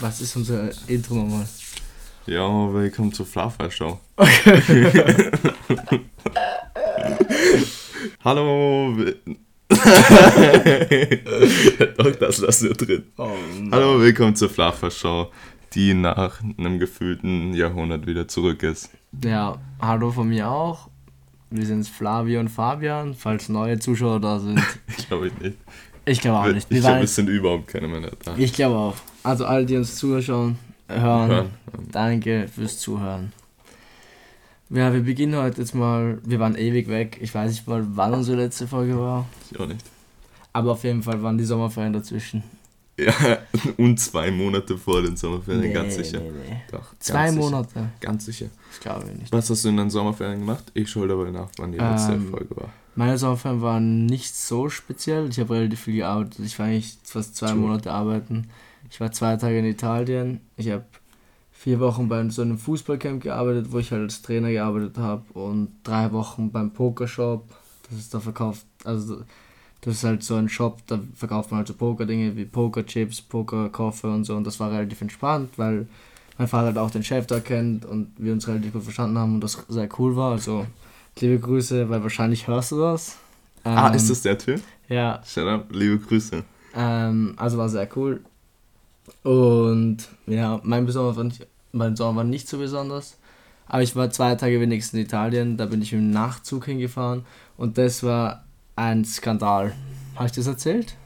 Was ist unser Intro nochmal? Ja, willkommen zur Fluffer Show. Okay. Hallo. Doch, das lassen wir drin. Oh, Hallo, willkommen zur Fluffer Show, die nach einem gefühlten Jahrhundert wieder zurück ist. Ja, hallo von mir auch. Wir sind Flavio und Fabian, falls neue Zuschauer da sind. ich glaube nicht. Ich glaube auch nicht. Wir ich glaube, es sind überhaupt keine mehr da. Ich glaube auch. Also alle, die uns zuschauen, hören, hören. danke fürs Zuhören. Ja, wir beginnen heute jetzt mal. Wir waren ewig weg. Ich weiß nicht mal, wann unsere letzte Folge war. Ich auch nicht. Aber auf jeden Fall waren die Sommerferien dazwischen. Ja, und zwei Monate vor den Sommerferien, nee, ganz sicher. Nee, nee. Doch, zwei Monate. Sicher. Ganz sicher. Ich glaube nicht. Was hast du in den Sommerferien gemacht? Ich schaue dabei nach, wann die letzte ähm, Folge war. Meine Sommerferien waren nicht so speziell. Ich habe relativ viel gearbeitet. Ich war eigentlich fast zwei True. Monate arbeiten. Ich war zwei Tage in Italien. Ich habe vier Wochen bei so einem Fußballcamp gearbeitet, wo ich halt als Trainer gearbeitet habe. Und drei Wochen beim Pokershop. Das ist da verkauft. Also, das ist halt so ein Shop, da verkauft man halt so Poker-Dinge wie Pokerchips, Pokerkoffer und so. Und das war relativ entspannt, weil mein Vater halt auch den Chef da kennt und wir uns relativ gut verstanden haben und das sehr cool war. Also liebe Grüße, weil wahrscheinlich hörst du das. Ähm, ah, ist ähm, das der Typ? Ja. Shut up, liebe Grüße. Ähm, also war sehr cool. Und ja, mein, Sommer war nicht, mein Sommer war nicht so besonders. Aber ich war zwei Tage wenigstens in Italien, da bin ich im Nachtzug hingefahren und das war ein Skandal. Habe ich das erzählt?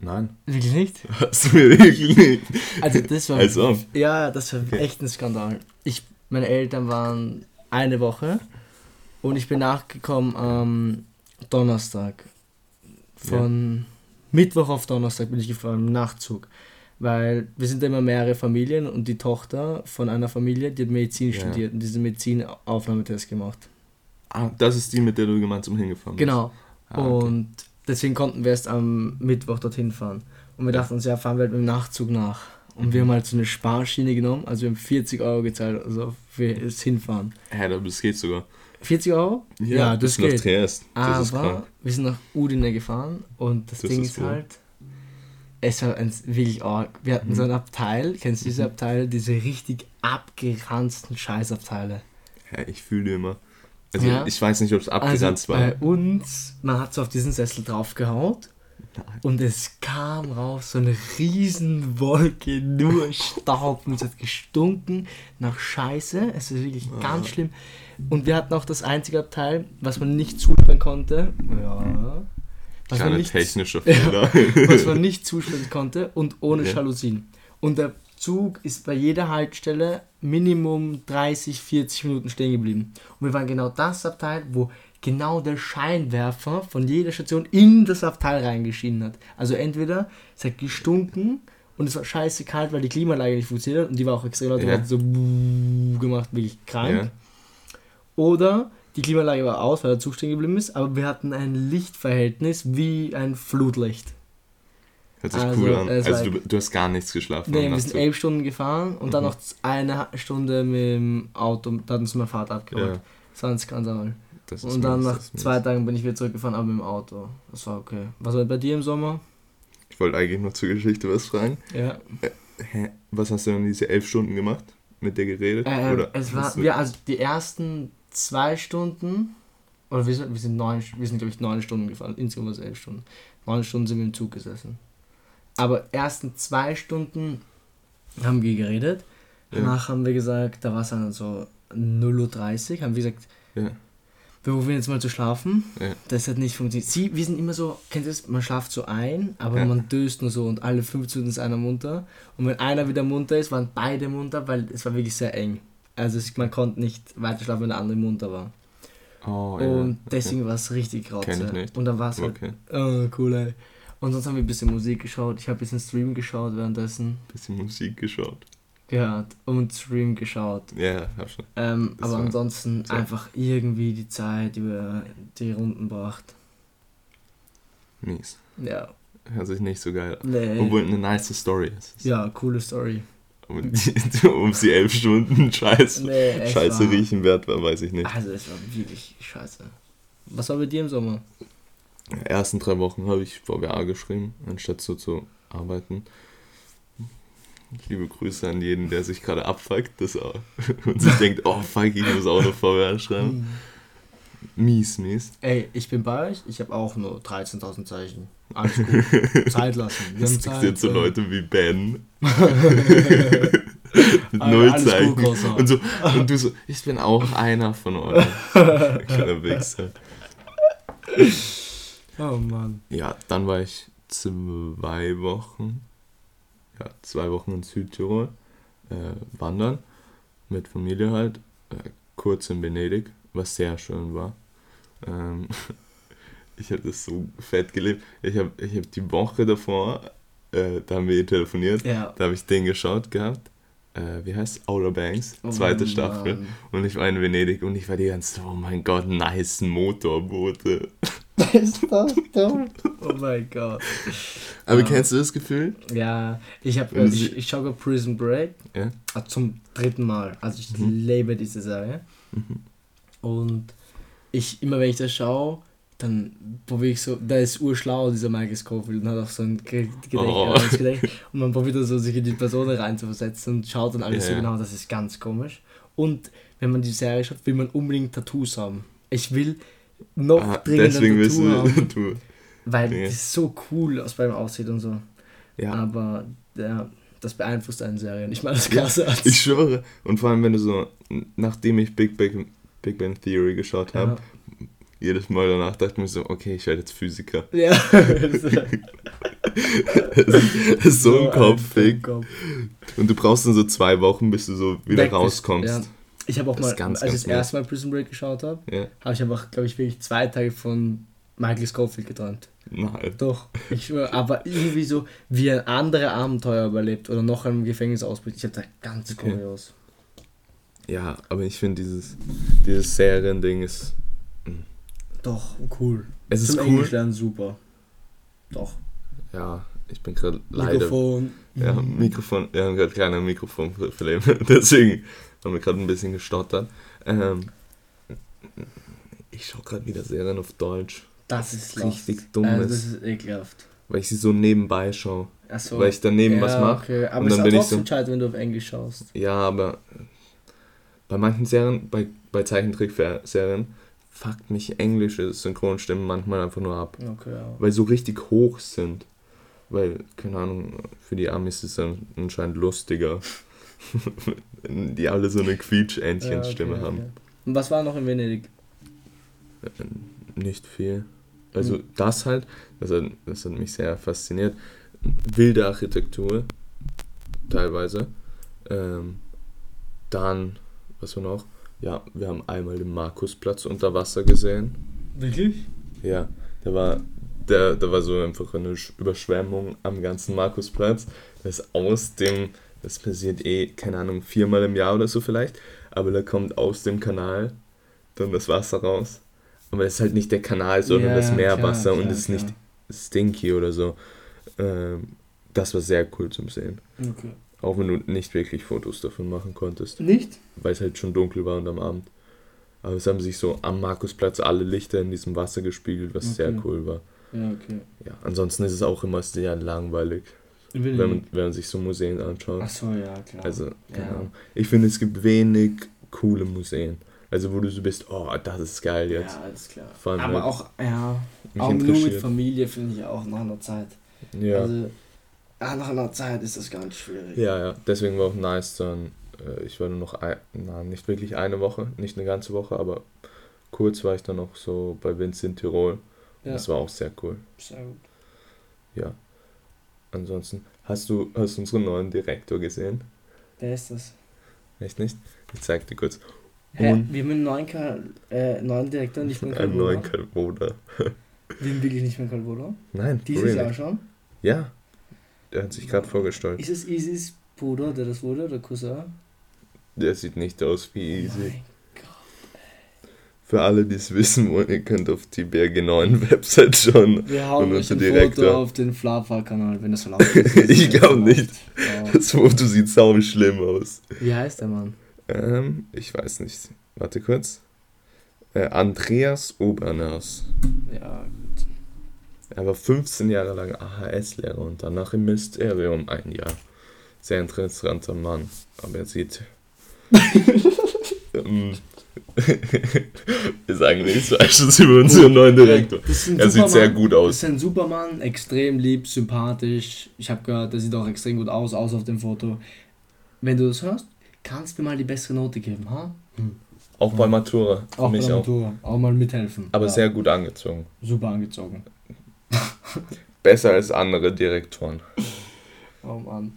Nein. Wirklich nicht? Hast du mir wirklich nicht? Also das war. Also. Ja, das war okay. echt ein Skandal. Ich, meine Eltern waren eine Woche und ich bin nachgekommen am Donnerstag. Von ja. Mittwoch auf Donnerstag bin ich gefahren im Nachtzug. Weil wir sind immer mehrere Familien und die Tochter von einer Familie, die hat Medizin ja. studiert und diesen Medizinaufnahmetest gemacht. Ah, das ist die, mit der du gemeinsam hingefahren bist. Genau. Ah, okay. Und deswegen konnten wir erst am Mittwoch dorthin fahren. Und wir dachten uns, ja, fahren wir halt mit dem Nachzug nach. Und mhm. wir haben halt so eine Sparschiene genommen, also wir haben 40 Euro gezahlt, also für das Hinfahren. Ja, das geht sogar. 40 Euro? Ja, ja das, geht. Triest. Das Aber wir sind nach Udine gefahren und das, das Ding ist, ist halt, es war ein, wirklich arg. Wir hatten mhm. so ein Abteil, kennst du diese mhm. Abteile, diese richtig abgeranzten Scheißabteile? Ja, ich fühle immer. Also ja. ich weiß nicht, ob es abgeranzt also war. Bei uns, man hat so auf diesen Sessel draufgehaut und es kam raus so eine Riesenwolke, nur Staub und es hat gestunken nach Scheiße. Es ist wirklich ah. ganz schlimm. Und wir hatten auch das einzige Abteil, was man nicht zusperren konnte. Ja. Was Keine man nicht, technische Fehler. Ja, was man nicht zusperren konnte und ohne ja. Jalousien. Und der Zug ist bei jeder Haltestelle Minimum 30, 40 Minuten stehen geblieben. Und wir waren genau das Abteil, wo genau der Scheinwerfer von jeder Station in das Abteil reingeschienen hat. Also entweder es hat gestunken und es war scheiße kalt, weil die Klimaanlage nicht funktioniert hat und die war auch extrem laut, die hat so gemacht, wirklich krank. Ja. Oder die Klimaanlage war aus, weil der Zug stehen geblieben ist, aber wir hatten ein Lichtverhältnis wie ein Flutlicht. Hört sich also, cool an. Also du, du, hast gar nichts geschlafen. Nee, wir sind elf Stunden gefahren und mhm. dann noch eine Stunde mit dem Auto, da hat uns mein Vater abgeholt. Ja. Das war ein Skandal. und dann nach zwei Tagen bin ich wieder zurückgefahren, aber mit dem Auto. Das war okay. Was war bei dir im Sommer? Ich wollte eigentlich noch zur Geschichte was fragen. Ja. Äh, hä? Was hast du dann diese elf Stunden gemacht? Mit der geredet? Äh, oder es war, ja, also die ersten zwei Stunden, oder wir sind, wir sind neun, wir sind glaube ich neun Stunden gefahren, insgesamt elf Stunden. Neun Stunden sind wir im Zug gesessen. Aber ersten zwei Stunden haben wir geredet. Danach ja. haben wir gesagt, da war es dann so 0.30 Uhr, haben wir gesagt, ja. wir probieren jetzt mal zu schlafen. Ja. Das hat nicht funktioniert. Sie, wir sind immer so, kennt ihr das, man schlaft so ein, aber man döst nur so und alle fünf Minuten ist einer munter. Und wenn einer wieder munter ist, waren beide munter, weil es war wirklich sehr eng. Also man konnte nicht weiter schlafen, wenn der andere munter war. Oh, und deswegen okay. war es richtig graus. Und dann war es halt, okay. oh, cool, ey. Und sonst haben wir ein bisschen Musik geschaut. Ich habe ein bisschen Stream geschaut währenddessen. Bisschen Musik geschaut. Gehört und Stream geschaut. Ja, yeah, hab schon. Ähm, aber ansonsten so. einfach irgendwie die Zeit über die Runden bracht. Mies. Ja. Hört sich nicht so geil an. Nee. Obwohl eine nice Story ist. Ja, coole Story. Um die, um die elf Stunden Scheiße, nee, Scheiße war, riechen wert war, weiß ich nicht. Also es war wirklich scheiße. Was war bei dir im Sommer? ersten drei Wochen habe ich VWA geschrieben, anstatt so zu arbeiten. liebe Grüße an jeden, der sich gerade abfuckt das auch, und sich denkt, oh fuck, ich muss auch noch vorwärts schreiben. Mies, mies. Ey, ich bin bei euch, ich habe auch nur 13.000 Zeichen. Alles gut. Zeit lassen. Wir Das haben Zeit. jetzt so äh. Leute wie Ben. Null gut, Zeichen. Großer. Und, so, und du so, ich bin auch einer von euch. Kleiner Wichser. Oh Mann. Ja, dann war ich zwei Wochen, ja, zwei Wochen in Südtirol äh, wandern. Mit Familie halt. Äh, kurz in Venedig, was sehr schön war. Ähm, ich habe das so fett gelebt. Ich habe ich hab die Woche davor, äh, da haben wir telefoniert, Ja. da habe ich den geschaut gehabt. Äh, wie heißt Outer Banks, Oh zweite Mann. Staffel. Und ich war in Venedig und ich war die ganze Zeit, oh mein Gott, nice Motorboote. Ist das dumm? Oh mein Gott. Aber Ja. kennst du das Gefühl? Ja, ich habe Wenn ich, ich schaue Prison Break Ja. ah, zum dritten Mal. Also ich Mhm. liebe diese Serie. Mhm. Und ich, immer wenn ich das schaue, dann probiere ich so, der ist urschlau, dieser Michael Scofield, und hat auch so ein Ge- Gedächtnis. Oh. Und man probiert dann so, sich in die Person reinzuversetzen und schaut dann alles Ja, so ja. genau, das ist ganz komisch. Und wenn man die Serie schaut, will man unbedingt Tattoos haben. Ich will noch Ah, dringender deswegen ein willst Tattoo du, haben, du. weil Ja. das so cool aus beim aussieht und so. Ja, Aber ja, das beeinflusst eine Serie. Nicht mal das Klasse als. ich schwöre. Und vor allem, wenn du so, nachdem ich Big Bang, Big Bang Theory geschaut habe, ja. Jedes Mal danach dachte ich mir so, okay, ich werde jetzt Physiker. ja. das ist so, im Kopf, ein Fick. Kopf. Und du brauchst dann so zwei Wochen, bis du so wieder bist, rauskommst. ja. Ich habe auch Das mal, ganz, als ganz ich das erste Mal Prison Break geschaut habe, Ja. habe ich einfach, glaube ich, wirklich zwei Tage von Michael Scofield geträumt. Nein. Doch, ich aber irgendwie so, wie ein anderer Abenteuer überlebt oder noch einem Gefängnis ausbricht. Ich habe da ganz Okay. kurios. Ja, aber ich finde dieses, dieses Seriending ist, Doch, cool. es ist Zum cool. Englisch lernen super. Doch. Ja, ich bin gerade leider Mikrofon. Ja. Mikrofon, wir haben gerade kleine Mikrofonprobleme, deswegen haben wir gerade ein bisschen gestottert. Ähm, ich schaue gerade wieder Serien auf Deutsch, Das ist richtig dumm Also, ist. das ist ekelhaft. weil ich sie so nebenbei schaue. Achso. Weil ich daneben was mache. Okay. Aber und es dann ist bin auch ich so- trotzdem schade, wenn du auf Englisch schaust. Ja, aber bei manchen Serien, bei, bei Zeichentrickserien, fuckt mich englische Synchronstimmen manchmal einfach nur ab. Okay, ja. Weil so richtig hoch sind. Weil, keine Ahnung, für die Amis ist es dann anscheinend lustiger. die alle so eine Quietsch-Entchen-Stimme Ja, okay, haben. okay. Und was war noch in Venedig? Nicht viel. Also Hm. das halt, das hat, das hat mich sehr fasziniert. Wilde Architektur, teilweise. Ähm, dann, was war noch? Ja, wir haben einmal den Markusplatz unter Wasser gesehen. Wirklich? Ja, da war, da, da war so einfach eine Sch- Überschwemmung am ganzen Markusplatz. Das ist aus dem, das passiert eh, keine Ahnung, viermal im Jahr oder so vielleicht, aber da kommt aus dem Kanal dann das Wasser raus. Aber es ist halt nicht der Kanal, sondern Ja, das Meerwasser klar, und es ist nicht klar. stinky oder so. Ähm, das war sehr cool zum Sehen. Okay. Auch wenn du nicht wirklich Fotos davon machen konntest, Nicht? weil es halt schon dunkel war und am Abend. Aber es haben sich so am Markusplatz alle Lichter in diesem Wasser gespiegelt, was sehr Okay. cool war. Ja, okay. Ja, ansonsten ist es auch immer sehr langweilig, wenn man, wenn man sich so Museen anschaut. Achso, ja, klar. Also, keine Ja. Ich finde, es gibt wenig coole Museen. Also, wo du so bist, oh, das ist geil jetzt. Ja, alles klar. Allem Aber halt auch, ja, auch nur mit. Familie finde ich auch nach einer Zeit. Ja. Also, ja, nach einer Zeit ist das ganz schwierig. ja, ja. Deswegen war auch nice dann. Äh, ich war nur noch, ein, na, nicht wirklich eine Woche, nicht eine ganze Woche, aber kurz war ich dann noch so bei Vince in Tirol. Ja, Das war auch sehr cool. sehr gut. Ja. Ansonsten, hast du, hast du unseren neuen Direktor gesehen? Wer ist das? Echt nicht? Ich zeig dir kurz. Hä? Und- Wir haben einen neuen, Kal äh, neuen Direktor, nicht mehr Einen neuen. Kalboda. Wir haben wirklich nicht mehr Calvola. Nein, Dieses really. Jahr schon. Ja. Der hat sich gerade vorgestellt. Ist es Isis Bruder, der das wurde, oder Cousin? Der sieht nicht aus wie Easy. Mein Für alle, die es wissen wollen, ihr könnt auf die BRG9 Website schauen. Wir hauen euch ein Direktor. Foto auf den Flava-Kanal, wenn das erlaubt ist. Ich glaub nicht. Ja. Das Foto sieht sau schlimm aus. Wie heißt der Mann? Ähm, ich weiß nicht. Warte kurz. Äh, Andreas Oberners. Ja, Er war 15 Jahre lang AHS-Lehrer und danach im Ministerium ein Jahr. sehr interessanter Mann. Aber er sieht. Wir sagen nichts Falsches über unseren neuen Direktor. Er sieht Superman. sehr gut Das aus. ist ein Supermann, extrem lieb, sympathisch. Ich habe gehört, der sieht auch extrem gut aus, aus auf dem Foto. Wenn du das hörst, kannst du mir mal die bessere Note geben, ha? Auch bei Matura. Auch bei der auch. Matura. Auch mal mithelfen. Aber Ja, sehr gut angezogen. Super angezogen. Besser als andere Direktoren. Oh Mann.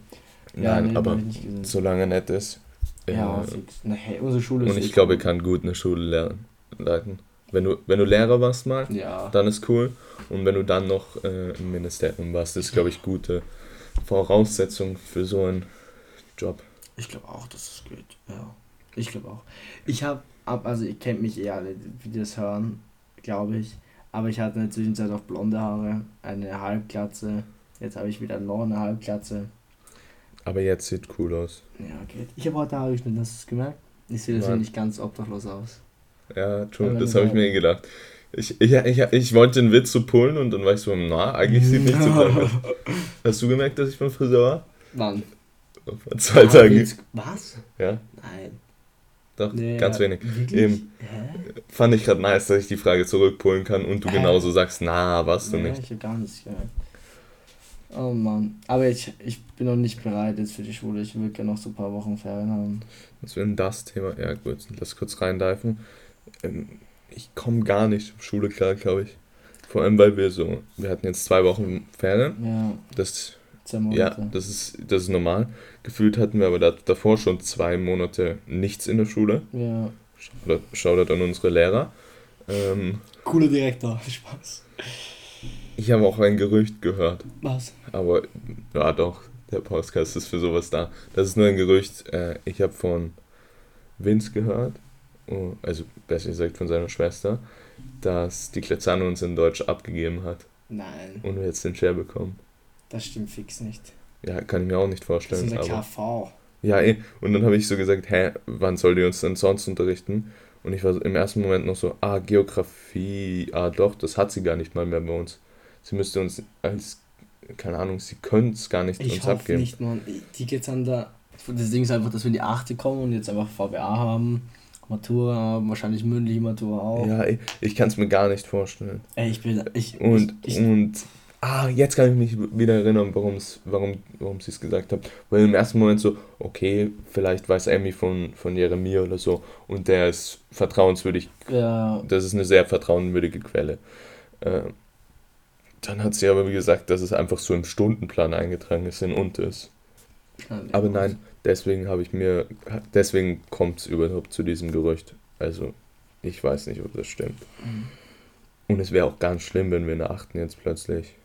Nein, nee, aber nicht solange er nett ist. Ja, äh, fix. Na, hey, unsere Schule ist und ich glaube, er kann gut eine Schule leiten. Wenn du, wenn du Lehrer warst mal, Ja. dann ist cool. Und wenn du dann noch äh, im Ministerium warst, ist, glaube ich, gute Voraussetzung für so einen Job. Ich glaube auch, dass es geht. Ja. Ich glaube auch. Ich habe, also ihr kennt mich eh alle, wie das hören, glaube ich. Aber ich hatte in der Zwischenzeit auch blonde Haare, eine Halbglatze. Jetzt habe ich wieder noch eine Halbglatze. Aber jetzt sieht cool aus. Ja, geht. Ich habe heute Haare geschnitten, hast du es gemerkt? Ich sehe deswegen nicht ganz obdachlos aus. Ja, Aber das habe ich mir gedacht. Ich, ich, ich, ich wollte den Witz so pullen und dann war ich so, na, eigentlich sieht nicht so krank aus. Hast du gemerkt, dass ich beim Friseur war? Wann? Vor zwei Ah, Tagen. Was? Ja, Nein. Doch, Nee, ganz wenig. Eben. Fand ich gerade nice, dass ich die Frage zurückpullen kann und du Äh. genauso sagst, na, warst du Nee, nicht. Ich habe gar nichts gemerkt. Oh Mann. Aber ich, ich bin noch nicht bereit jetzt für die Schule. Ich will gerne noch so ein paar Wochen Ferien haben. Was wäre denn das Thema? Ja, gut, lass kurz reindiven. Ähm, ich komme gar nicht auf Schule klar, glaube ich. Vor allem, weil wir so, wir hatten jetzt zwei Wochen Ferien. Ja, Das, zwei ja, Monate. das ist, das ist normal. Gefühlt hatten wir aber da, davor schon zwei Monate nichts in der Schule. Ja. Shoutout- Shoutout an unsere Lehrer. Ähm, Cooler Direktor. Spaß. ich habe auch ein Gerücht gehört. Was? Aber ja, doch, der Podcast ist für sowas da. Das ist nur ein Gerücht. Äh, ich habe von Vince gehört, oh, also besser gesagt von seiner Schwester, dass die Klezano uns in Deutsch abgegeben hat Nein, und wir jetzt den Share bekommen. Das stimmt fix nicht. Ja, kann ich mir auch nicht Das ist vorstellen. Aber, KV. ja, eh. Und dann habe ich so gesagt, hä, wann soll die uns denn sonst unterrichten? Und ich war im ersten Moment noch so, ah, Geografie, ah doch, das hat sie gar nicht mal mehr bei uns. Sie müsste uns als, keine Ahnung, sie könnte es gar nicht Ich uns hoffe abgeben. nicht, Mann. Die geht's an der. Das Ding ist einfach, dass wir in die 8. kommen und jetzt einfach VWA haben, Matura haben, wahrscheinlich mündliche Matura auch. Ja, ich, ich kann es mir gar nicht vorstellen. Ey, ich bin. Ich, Und, ich, ich, und ah, jetzt kann ich mich wieder erinnern, warum's, warum, warum sie es gesagt hat. Weil im ersten Moment so, okay, vielleicht weiß Emmy von, von Jeremia oder so und der ist vertrauenswürdig. ja, Das ist eine sehr vertrauenswürdige Quelle. Äh, dann hat sie aber gesagt, dass es einfach so im Stundenplan eingetragen ist in Untes. Aber nein, deswegen habe ich mir, deswegen kommt es überhaupt zu diesem Gerücht. Also, ich weiß nicht, ob das stimmt. Mhm. Und es wäre auch ganz schlimm, wenn wir in der 8. jetzt plötzlich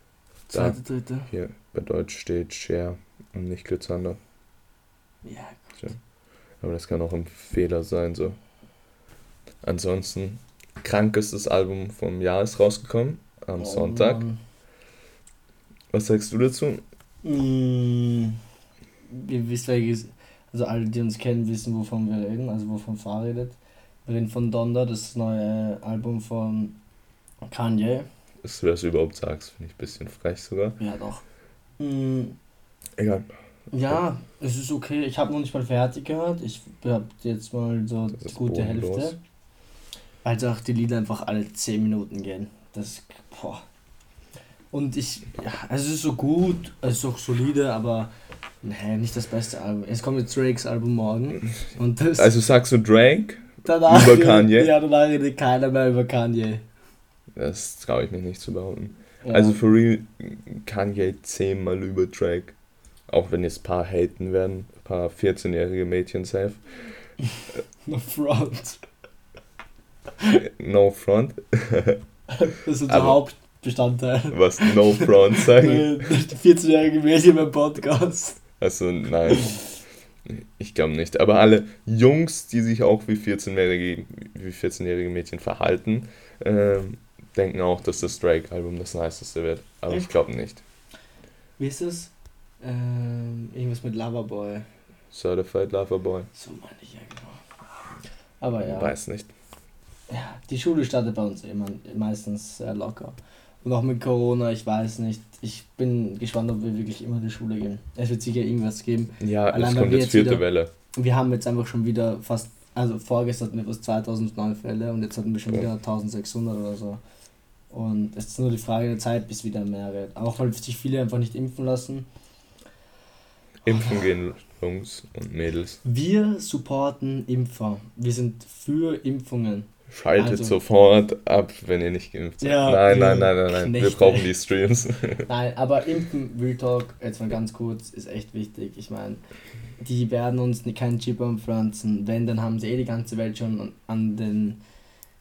Zweite, dritte. hier bei Deutsch steht Share und nicht Glitzander. Ja, Aber das kann auch ein Fehler sein, so. Ansonsten, krankestes Album vom Jahr ist rausgekommen am oh Sonntag. Mann. Was sagst du dazu? Mm, Ihr wisst welches, also alle, die uns kennen, wissen, wovon wir reden, also wovon Fahr redet. Wir reden von Donda, das neue Album von Kanye. Dass du das überhaupt sagst, finde ich ein bisschen frech sogar. Ja, doch. Mm, Egal. Ja, es ist okay. Ich habe noch nicht mal fertig gehört. Ich habe jetzt mal so die gute bodenlos. Hälfte. Weil auch die Lieder einfach alle 10 Minuten gehen. Das, boah. Und ich, ja, es ist so gut, es ist auch solide, aber nee, nicht das beste Album. Es kommt jetzt Drakes Album morgen. Und das Also sagst du Drake? danach über Kanye? Ja, danach redet keiner mehr über Kanye. Das traue ich mich nicht zu behaupten. Ja. Also for real, Kanye zehnmal über Drake. Auch wenn jetzt ein paar haten werden, ein paar 14-jährige Mädchen safe. No front. No front. Das ist unser Aber- Hauptbestandteil. Was No front sagen? Die 14-jährige Mädchen beim Podcast. Also nein. Ich glaube nicht. Aber alle Jungs, die sich auch wie 14-jährige wie 14-jährige Mädchen verhalten, ähm, denken auch, dass das Drake-Album das niceste wird. Aber ich Echt? glaube nicht. Wie ist es? Ähm, irgendwas mit Loverboy. Certified Lover Boy. So meine ich ja genau. Aber ja. Weiß nicht. ja, die Schule startet bei uns immer meistens sehr locker. Und auch mit Corona, ich weiß nicht. Ich bin gespannt, ob wir wirklich immer in die Schule gehen. Es wird sicher irgendwas geben. Ja, Allein, es kommt wir jetzt vierte wieder- Welle. Wir haben jetzt einfach schon wieder fast, also vorgestern hatten wir fast 2000 neue Fälle und jetzt hatten wir schon Ja. wieder 1600 oder so. Und es ist nur die Frage der Zeit, bis wieder mehr wird. Auch weil sich viele einfach nicht impfen lassen. Impfen gehen, Jungs und Mädels. Wir supporten Impfer. Wir sind für Impfungen. Schaltet Also- sofort ab, wenn ihr nicht geimpft seid. Ja, nein, nein, nein, nein, nein. Wir brauchen die Streams. Nein, aber Impfen, Real Talk, jetzt mal ganz kurz, ist echt wichtig. Ich meine, die werden uns keinen Chip anpflanzen. Wenn, dann haben sie eh die ganze Welt schon an, an den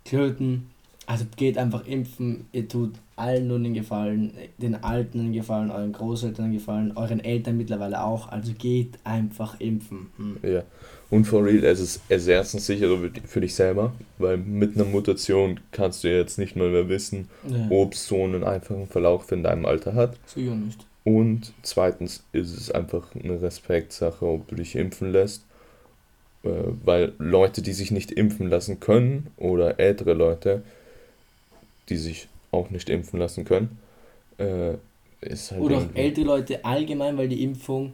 Klöten. Also geht einfach impfen. Ihr tut allen nur den Gefallen, den Alten einen Gefallen, euren Großeltern einen Gefallen, euren Eltern mittlerweile auch. Also geht einfach impfen. Hm. ja. Und for real, es ist, es ist erstens sicherer für- für dich selber, weil mit einer Mutation kannst du jetzt nicht mal mehr wissen, Ja, ob es so einen einfachen Verlauf in deinem Alter hat. sicher nicht. Und zweitens ist es einfach eine Respektsache, ob du dich impfen lässt. Äh, Weil Leute, die sich nicht impfen lassen können, oder ältere Leute, die sich auch nicht impfen lassen können, äh, ist halt. Oder auch ältere Leute allgemein, weil die Impfung,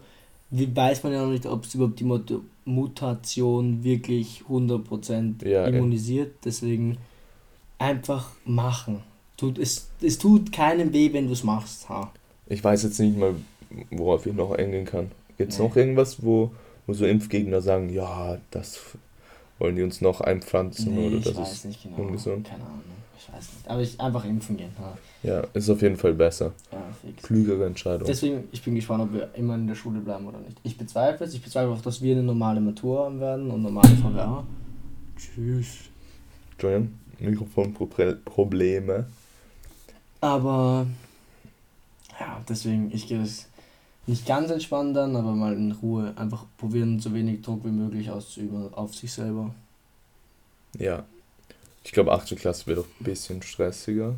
wie weiß man ja noch nicht, ob es überhaupt die Mut Mutation wirklich 100% Ja, ja. immunisiert. Deswegen einfach machen. Tut, es, es tut keinem weh, wenn du es machst. Ha. Ich weiß jetzt nicht mal, worauf ich noch eingehen kann. Gibt es Nee. noch irgendwas, wo, wo so Impfgegner sagen, ja, das wollen die uns noch einpflanzen Nee, oder ich das weiß ist. nicht genau. ungesund? Keine Ahnung. Ich weiß nicht. Aber ich einfach impfen gehen. Ha. Ja, ist auf jeden Fall besser. Ja, fix. Klügere Entscheidung. Deswegen, ich bin gespannt, ob wir immer in der Schule bleiben oder nicht. Ich bezweifle es. Ich bezweifle auch, dass wir eine normale Matur haben werden und normale VWA. Tschüss. Julian, Mikrofonprobleme. Aber ja, deswegen, ich gehe das nicht ganz entspannt an, aber mal in Ruhe einfach probieren, so wenig Druck wie möglich auszuüben auf sich selber. Ja. Ich glaube, 8. Klasse wird auch ein bisschen stressiger.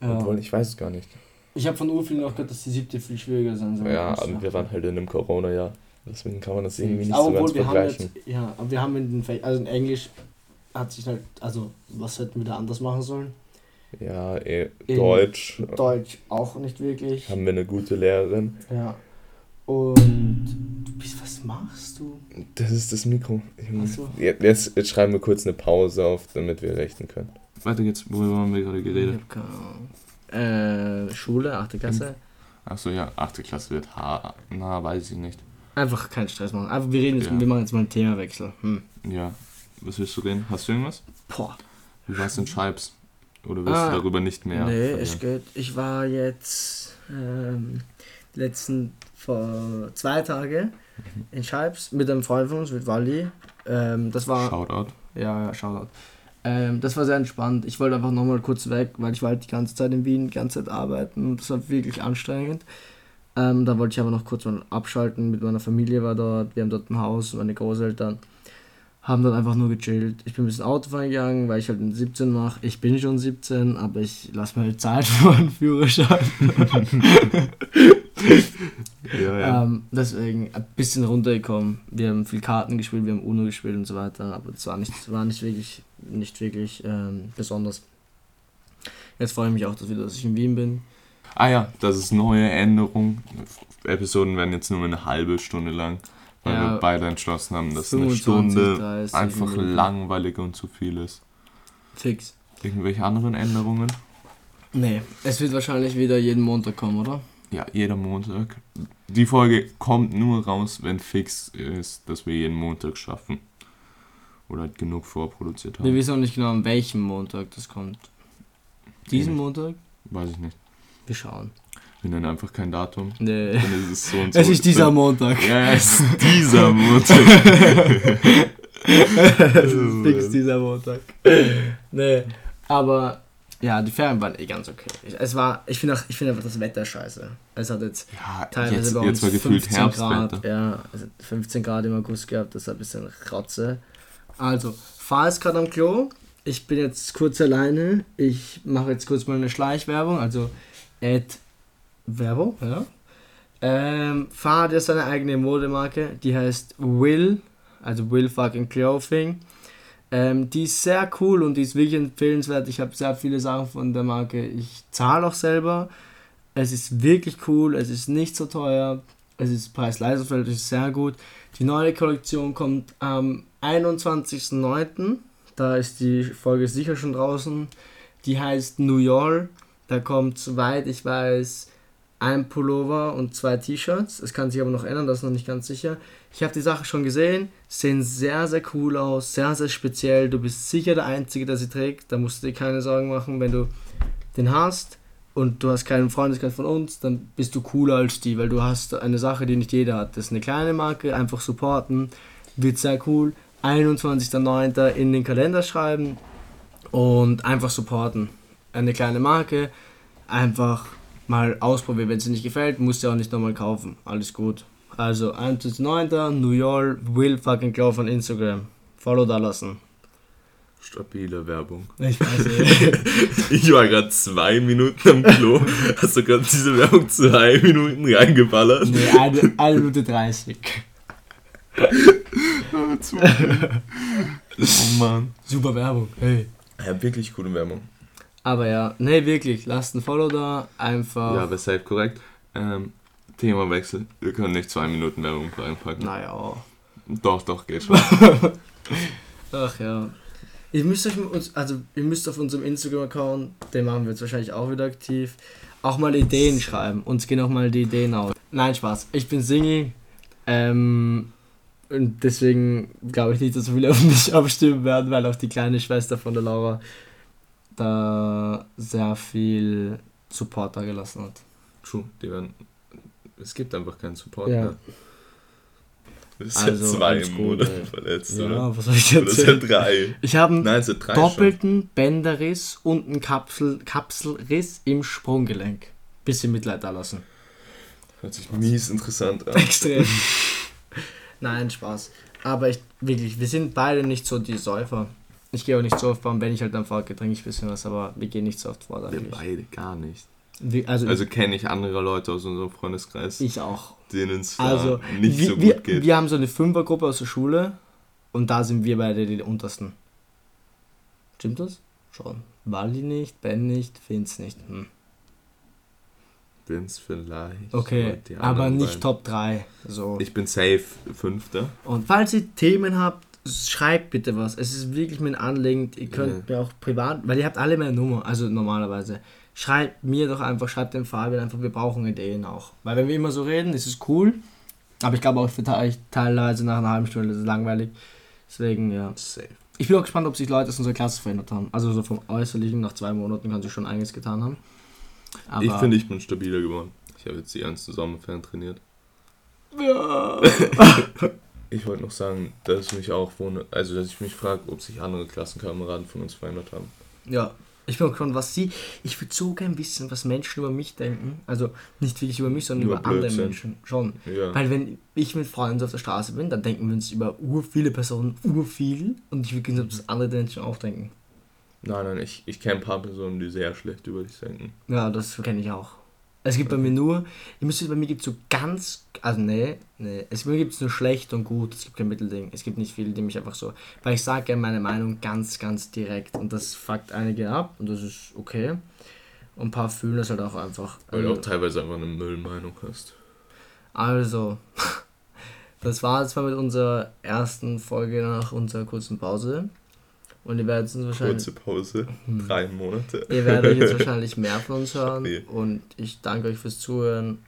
Ja. Obwohl, ich weiß es gar nicht. Ich habe von Urvielen auch gehört, dass die siebte viel schwieriger sein soll. Ja, aber wir waren halt in einem Corona-Jahr. Deswegen kann man das irgendwie nicht aber so ganz obwohl wir haben vergleichen. jetzt, ja, aber wir haben in den Fäch also in Englisch hat sich halt, also was hätten wir da anders machen sollen? Ja, eh, Deutsch Deutsch auch nicht wirklich. haben wir eine gute Lehrerin. Ja. Und du bist, was machst du? Das ist das Mikro. So. Jetzt, jetzt, schreiben wir kurz eine Pause auf, damit wir rechnen können. Weiter geht's. Worüber haben wir gerade Ich hab keine Ahnung. Äh, Schule, 8. Klasse. Achso, ja, 8. Klasse wird H. Na, weiß ich nicht. Einfach keinen Stress machen. Einfach, wir reden jetzt, Ja. wir machen jetzt mal einen Themawechsel. Hm. Ja. Was willst du reden? Hast du irgendwas? Boah. Wie war's in Scheibs? Oder willst Ah, du darüber nicht mehr? nee, es geht. Ich war jetzt ähm, die letzten vor zwei Tage in Scheibs mit einem Freund von uns, mit Wally. Ähm, das war. Shoutout. Ja, ja, Shoutout. Ähm, das war sehr entspannt. Ich wollte einfach nochmal kurz weg, weil ich war halt die ganze Zeit in Wien, die ganze Zeit arbeiten und das war wirklich anstrengend. Ähm, da wollte ich aber noch kurz mal abschalten. Mit meiner Familie war dort, wir haben dort ein Haus, meine Großeltern haben dann einfach nur gechillt. Ich bin ein bisschen Autofahren gegangen, weil ich halt einen 17 mache. Ich bin schon 17, aber ich lasse mir halt Zeit für meinen Führerschein. Ja, ja. Ähm, deswegen ein bisschen runtergekommen. Wir haben viel Karten gespielt, wir haben Uno gespielt und so weiter, aber es war nicht, war nicht wirklich, nicht wirklich ähm, besonders. Jetzt freue ich mich auch dass wieder, dass ich in Wien bin. Ah ja, das ist neue Änderung. Episoden werden jetzt nur eine halbe Stunde lang, weil Ja. wir beide entschlossen haben, dass eine 25, Stunde 30 einfach Minuten. langweilig und zu viel ist. Fix. Irgendwelche anderen Änderungen? Nee, es wird wahrscheinlich wieder jeden Montag kommen, oder? Ja, jeder Montag. Die Folge kommt nur raus, wenn fix ist, dass wir jeden Montag schaffen. Oder halt genug vorproduziert Wir haben. wissen auch nicht genau, an welchem Montag das kommt. Diesen. Montag? Weiß ich nicht. Wir schauen. Wir nennen einfach kein Datum. Nee. Dann ist es so und so. Es ist dieser Montag. Ja, es ist dieser Montag. es ist fix dieser Montag. nee, aber ja, die Ferien waren eh ganz okay. Ich, es war, ich finde ich finde einfach das Wetter scheiße. Es hat jetzt Ja, teilweise jetzt, bei uns jetzt war gefühlt 15 Herbstwetter. Grad, ja, also 15 Grad im August gehabt, das ist ein bisschen Rotze. Also, fahr jetzt gerade am Klo. Ich bin jetzt kurz alleine. Ich mache jetzt kurz mal eine Schleichwerbung, also Ad Werbung, ja. Ähm, Fahr hat ja seine eigene Modemarke, die heißt Will, also Will fucking Clothing. Ähm, die ist sehr cool und die ist wirklich empfehlenswert. Ich habe sehr viele Sachen von der Marke. Ich zahle auch selber. Es ist wirklich cool, es ist nicht so teuer. Es ist ist sehr gut. Die neue Kollektion kommt am 21.09. Da ist die Folge sicher schon draußen. Die heißt New York. Da kommt, soweit ich weiß, ein Pullover und zwei T-Shirts. Es kann sich aber noch ändern, das ist noch nicht ganz sicher. Ich habe die Sachen schon gesehen, sehen sehr, sehr cool aus, sehr, sehr speziell. Du bist sicher der Einzige, der sie trägt. Da musst du dir keine Sorgen machen, wenn du den hast und du hast keinen Freundeskreis von uns, dann bist du cooler als die, weil du hast eine Sache, die nicht jeder hat. Das ist eine kleine Marke, einfach supporten, wird sehr cool. 21.09. in den Kalender schreiben und einfach supporten. Eine kleine Marke, einfach mal ausprobieren. Wenn es dir nicht gefällt, musst du auch nicht nochmal kaufen. Alles gut. Also 21.09. New York, Will fucking Glow von Instagram. Follow da lassen. Stabile Werbung. Ich weiß nicht. ich war gerade zwei Minuten am Klo. Hast du gerade diese Werbung zwei Minuten reingeballert? Nee, eine, eine Minute 30. oh Mann. Super Werbung. Hey. Ja, wirklich coole Werbung. Aber ja, nee, wirklich, lasst ein Follow da, einfach. Ja, aber safe korrekt. Ähm, Themawechsel. Wir können nicht zwei Minuten Werbung reinpacken. Naja. Doch, doch, geht schon. Ach ja. Ihr müsst euch uns, also ihr müsst auf unserem Instagram-Account, den machen wir jetzt wahrscheinlich auch wieder aktiv, auch mal Ideen schreiben. Uns gehen auch mal die Ideen aus. Nein, Spaß. Ich bin Single. Ähm, und deswegen glaube ich nicht, dass so viele auf mich abstimmen werden, weil auch die kleine Schwester von der Laura da sehr viel Support da gelassen hat. True, die werden. Es gibt einfach keinen Support Ja. mehr. Das sind Also, zwei alles im Monat verletzt, Ja, oder? was soll ich Oder erzählen? sind drei? Ich habe einen Nein, drei schon. doppelten Bänderriss und einen Kapsel, Kapselriss im Sprunggelenk. Bisschen Mitleid da lassen. Hört sich mies interessant an. Extrem. Nein, Spaß. Aber ich, wirklich, wir sind beide nicht so die Säufer. Ich gehe auch nicht so oft fahren, wenn ich halt dann fahre, trinke ich ein bisschen was, aber wir gehen nicht so oft vor. Wir beide gar nicht. Wir, also, Also kenne ich andere Leute aus unserem Freundeskreis, ich auch. denen es Also, nicht wir, so wir, gut geht. wir haben so eine Fünfergruppe aus der Schule und da sind wir beide die untersten. Stimmt das? Schon. Wally nicht, Ben nicht, Vince nicht. Hm. Bin's vielleicht. Okay, aber nicht beiden. Top 3. So. Ich bin safe Fünfter. Und falls ihr Themen habt, schreibt bitte was. Es ist wirklich mein Anliegen. Ihr könnt mir auch privat, weil ihr habt alle meine Nummer, also normalerweise. Schreibt mir doch einfach, schreibt dem Fabian einfach, wir brauchen Ideen auch. Weil wenn wir immer so reden, ist es cool. Aber ich glaube auch für euch teilweise nach einer halben Stunde ist es langweilig. Deswegen, ja. Safe. Ich bin auch gespannt, ob sich Leute aus unserer Klasse verändert haben. Also so vom Äußerlichen, nach zwei Monaten kann sich schon einiges getan haben. Aber ich finde, ich bin stabiler geworden. Ich habe jetzt die ganze Sommerferien trainiert. Ja. Ich wollte noch sagen, dass ich mich auch wundere, also dass ich mich frage, ob sich andere Klassenkameraden von uns verändert haben. Ja, ich bin auch gespannt, was sie. Ich würde so gern wissen, was Menschen über mich denken. Also nicht wirklich über mich, sondern Über über, andere. Menschen. Schon. Ja. Weil wenn ich mit Freunden so auf der Straße bin, dann denken wir uns über ur viele Personen ur viel und ich will wissen, ob das andere Menschen auch denken. Nein, nein, ich, ich kenne ein paar Personen, die sehr schlecht über dich denken. Ja, das kenne ich auch. Es gibt bei mir nur, ihr müsst wissen, bei mir gibt es so ganz, also nee, nee, es bei mir gibt es nur schlecht und gut, es gibt kein Mittelding. Es gibt nicht viele, die mich einfach so, weil ich sage gerne meine Meinung ganz, ganz direkt und das fuckt einige ab und das ist okay. Und ein paar fühlen das halt auch einfach. Weil du Also- auch teilweise einfach eine Müllmeinung hast. Also, das war jetzt mal mit unserer ersten Folge nach unserer kurzen Pause. Und ihr werdet uns wahrscheinlich, Kurze Pause, drei Monate. ihr werdet euch jetzt wahrscheinlich mehr von uns hören. Nee. Und ich danke euch fürs Zuhören.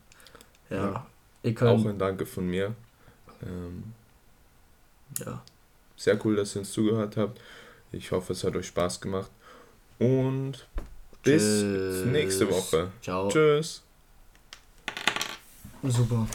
Ja, Ja. ihr Auch könnt, ein Danke von mir. Ähm, ja, sehr cool, dass ihr uns zugehört habt. Ich hoffe, es hat euch Spaß gemacht. Und bis Tschüss. nächste Woche. Ciao. Tschüss. Super.